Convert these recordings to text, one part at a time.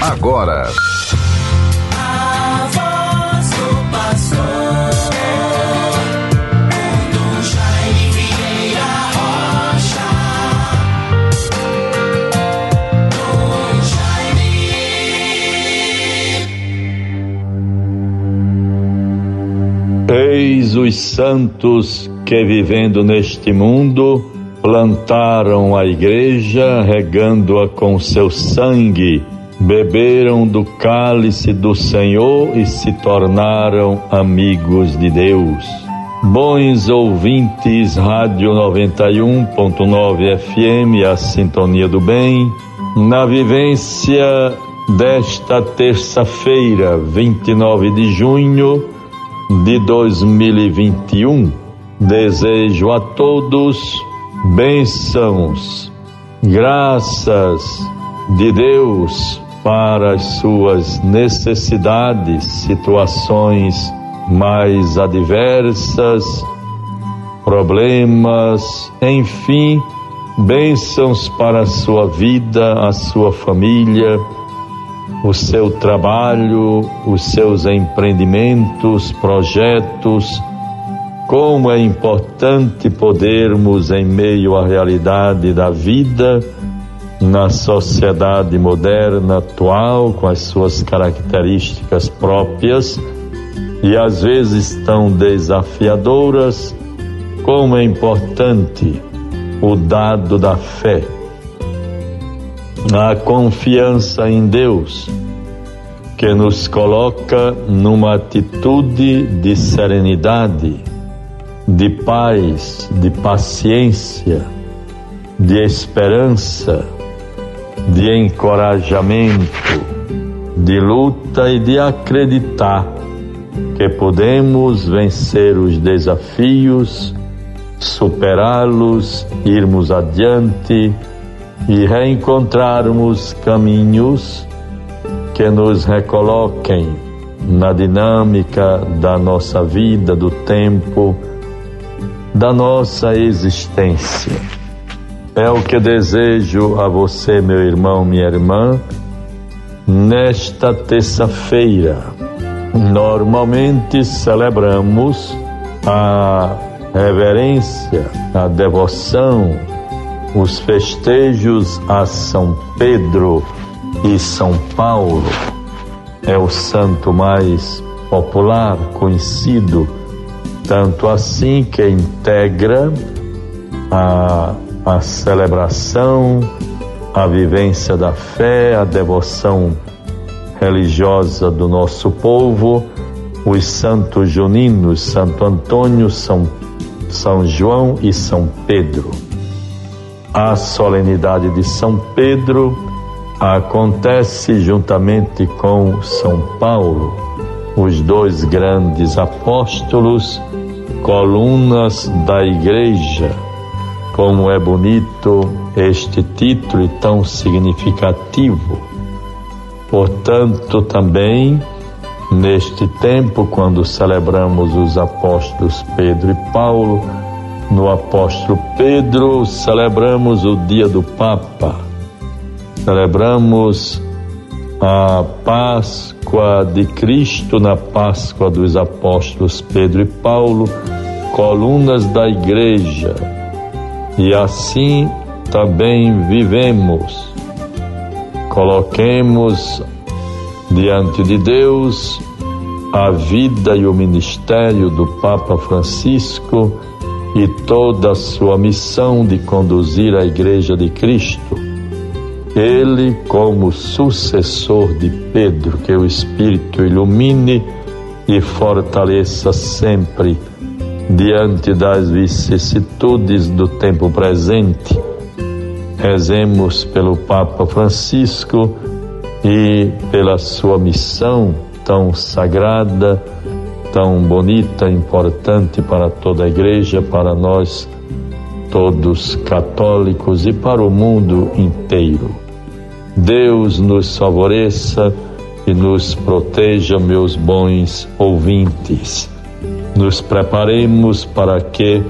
agora. Eis os santos que vivendo neste mundo plantaram a igreja, regando-a com seu sangue, beberam do cálice do Senhor e se tornaram amigos de Deus. Bons ouvintes, Rádio 91.9 FM, a Sintonia do Bem, na vivência desta terça-feira, 29 de junho de 2021. Desejo a todos bênçãos, graças de Deus para as suas necessidades, situações mais adversas, problemas, enfim, bênçãos para a sua vida, a sua família, o seu trabalho, os seus empreendimentos, projetos. Como é importante podermos, em meio à realidade da vida, na sociedade moderna atual, com as suas características próprias e às vezes tão desafiadoras, como é importante o dado da fé a confiança em Deus, que nos coloca numa atitude de serenidade, de paz, de paciência, de esperança, de encorajamento, de luta e de acreditar que podemos vencer os desafios, superá-los, irmos adiante e reencontrarmos caminhos que nos recoloquem na dinâmica da nossa vida, do tempo, da nossa existência. É o que desejo a você, meu irmão, minha irmã, nesta terça-feira. Normalmente celebramos a reverência, a devoção, os festejos a São Pedro e São Paulo. É o santo mais popular, conhecido, tanto assim que integra a, a celebração, a vivência da fé, a devoção religiosa do nosso povo, os santos juninos, Santo Antônio, São, São João e São Pedro. A solenidade de São Pedro acontece juntamente com São Paulo, os dois grandes apóstolos, colunas da igreja. Como é bonito este título e tão significativo. Portanto, também neste tempo, quando celebramos os apóstolos Pedro e Paulo, no apóstolo Pedro, celebramos o dia do Papa, celebramos a Páscoa de Cristo na Páscoa dos apóstolos Pedro e Paulo, colunas da igreja, e assim também vivemos. Coloquemos diante de Deus a vida e o ministério do Papa Francisco e toda a sua missão de conduzir a Igreja de Cristo. Ele, como sucessor de Pedro, que o Espírito ilumine e fortaleça sempre diante das vicissitudes do tempo presente. Rezemos pelo Papa Francisco e pela sua missão tão sagrada tão bonita, importante para toda a igreja, para nós todos católicos e para o mundo inteiro. Deus nos favoreça e nos proteja, meus bons ouvintes. Nos preparemos para que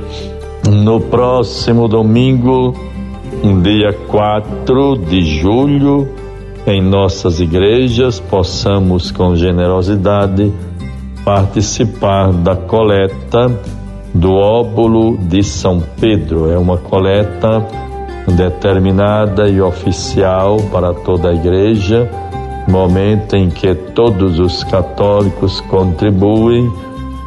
no próximo domingo, dia 4 de julho, em nossas igrejas possamos com generosidade participar da coleta do óbolo de São Pedro. É uma coleta determinada e oficial para toda a igreja, momento em que todos os católicos contribuem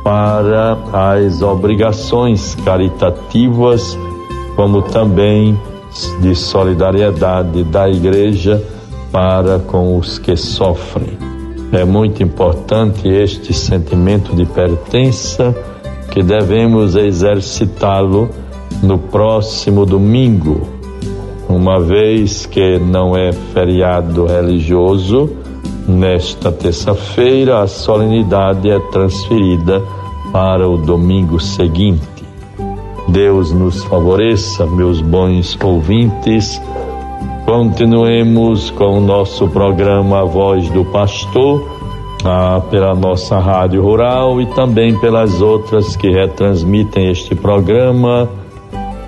para as obrigações caritativas, como também de solidariedade da igreja para com os que sofrem. É muito importante este sentimento de pertença que devemos exercitá-lo no próximo domingo, uma vez que não é feriado religioso, nesta terça-feira a solenidade é transferida para o domingo seguinte. Deus nos favoreça, meus bons ouvintes Continuemos com o nosso programa A Voz do Pastor, ah, pela nossa rádio rural e também pelas outras que retransmitem este programa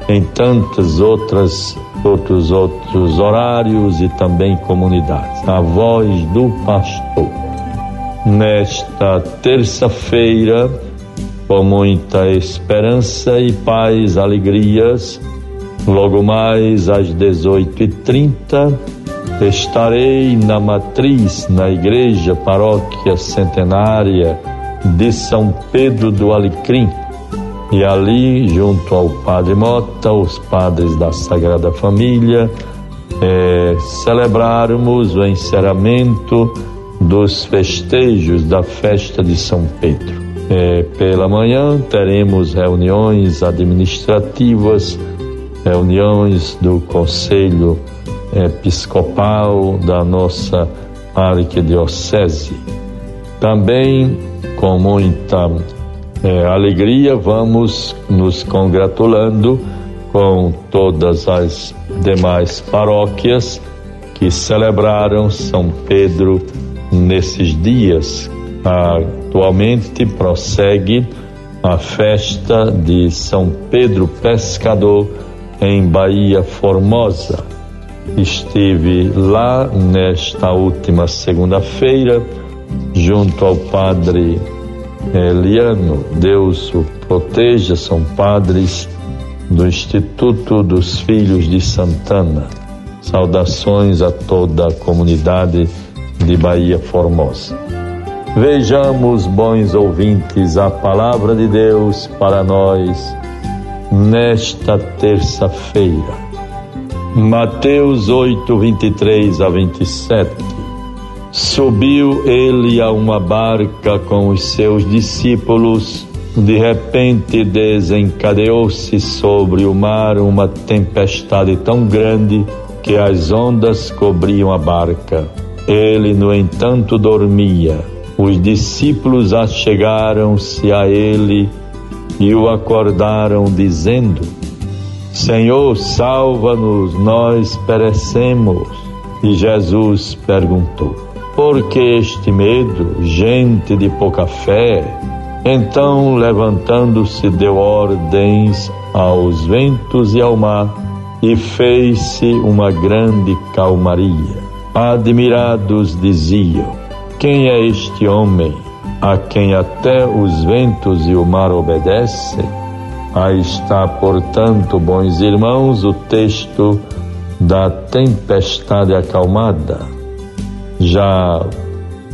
em tantas outras outros outros horários e também comunidades. A Voz do Pastor. Nesta terça-feira, com muita esperança e paz, alegrias, Logo mais às 18h30 estarei na matriz, na igreja paróquia centenária de São Pedro do Alecrim. E ali, junto ao Padre Mota, os padres da Sagrada Família, é, celebrarmos o encerramento dos festejos da festa de São Pedro. É, pela manhã teremos reuniões administrativas reuniões do Conselho Episcopal da nossa arquidiocese. Também, com muita é, alegria, vamos nos congratulando com todas as demais paróquias que celebraram São Pedro nesses dias. Atualmente prossegue a festa de São Pedro Pescador em Bahia Formosa. Estive lá nesta última segunda-feira, junto ao padre Eliano. Deus o proteja, são padres do Instituto dos Filhos de Santana. Saudações a toda a comunidade de Bahia Formosa. Vejamos, bons ouvintes, a palavra de Deus para nós nesta terça-feira. Mateus 8, 23 a 27. Subiu ele a uma barca com os seus discípulos. De repente desencadeou-se sobre o mar uma tempestade tão grande que as ondas cobriam a barca. Ele, no entanto, dormia. Os discípulos achegaram-se a ele e o acordaram, dizendo: Senhor, salva-nos, nós perecemos. E Jesus perguntou: Por que este medo, gente de pouca fé? Então, levantando-se, deu ordens aos ventos e ao mar, e fez-se uma grande calmaria. Admirados diziam: Quem é este homem? a quem até os ventos e o mar obedecem. Aí está, portanto, bons irmãos, o texto da tempestade acalmada, já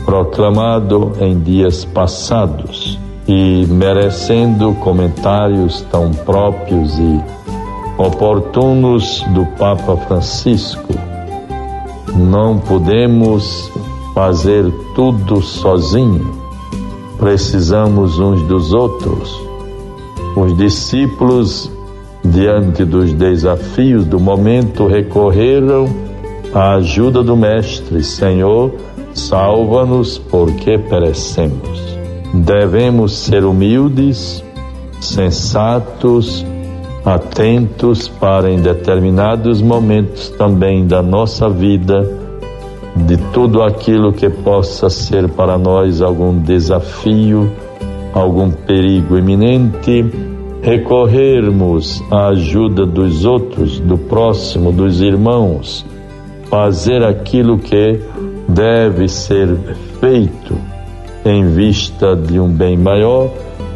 proclamado em dias passados e merecendo comentários tão próprios e oportunos do Papa Francisco. Não podemos fazer tudo sozinho precisamos uns dos outros. Os discípulos, diante dos desafios do momento, recorreram à ajuda do Mestre: Senhor, salva-nos porque perecemos. Devemos ser humildes, sensatos, atentos para, em determinados momentos também da nossa vida, de tudo aquilo que possa ser para nós algum desafio, algum perigo iminente, recorrermos à ajuda dos outros, do próximo, dos irmãos, fazer aquilo que deve ser feito em vista de um bem maior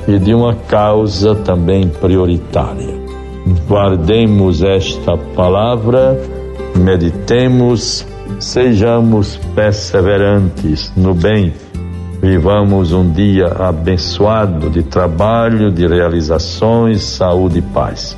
e de uma causa também prioritária. Guardemos esta palavra, meditemos, sejamos perseverantes no bem, vivamos um dia abençoado de trabalho, de realizações, saúde e paz.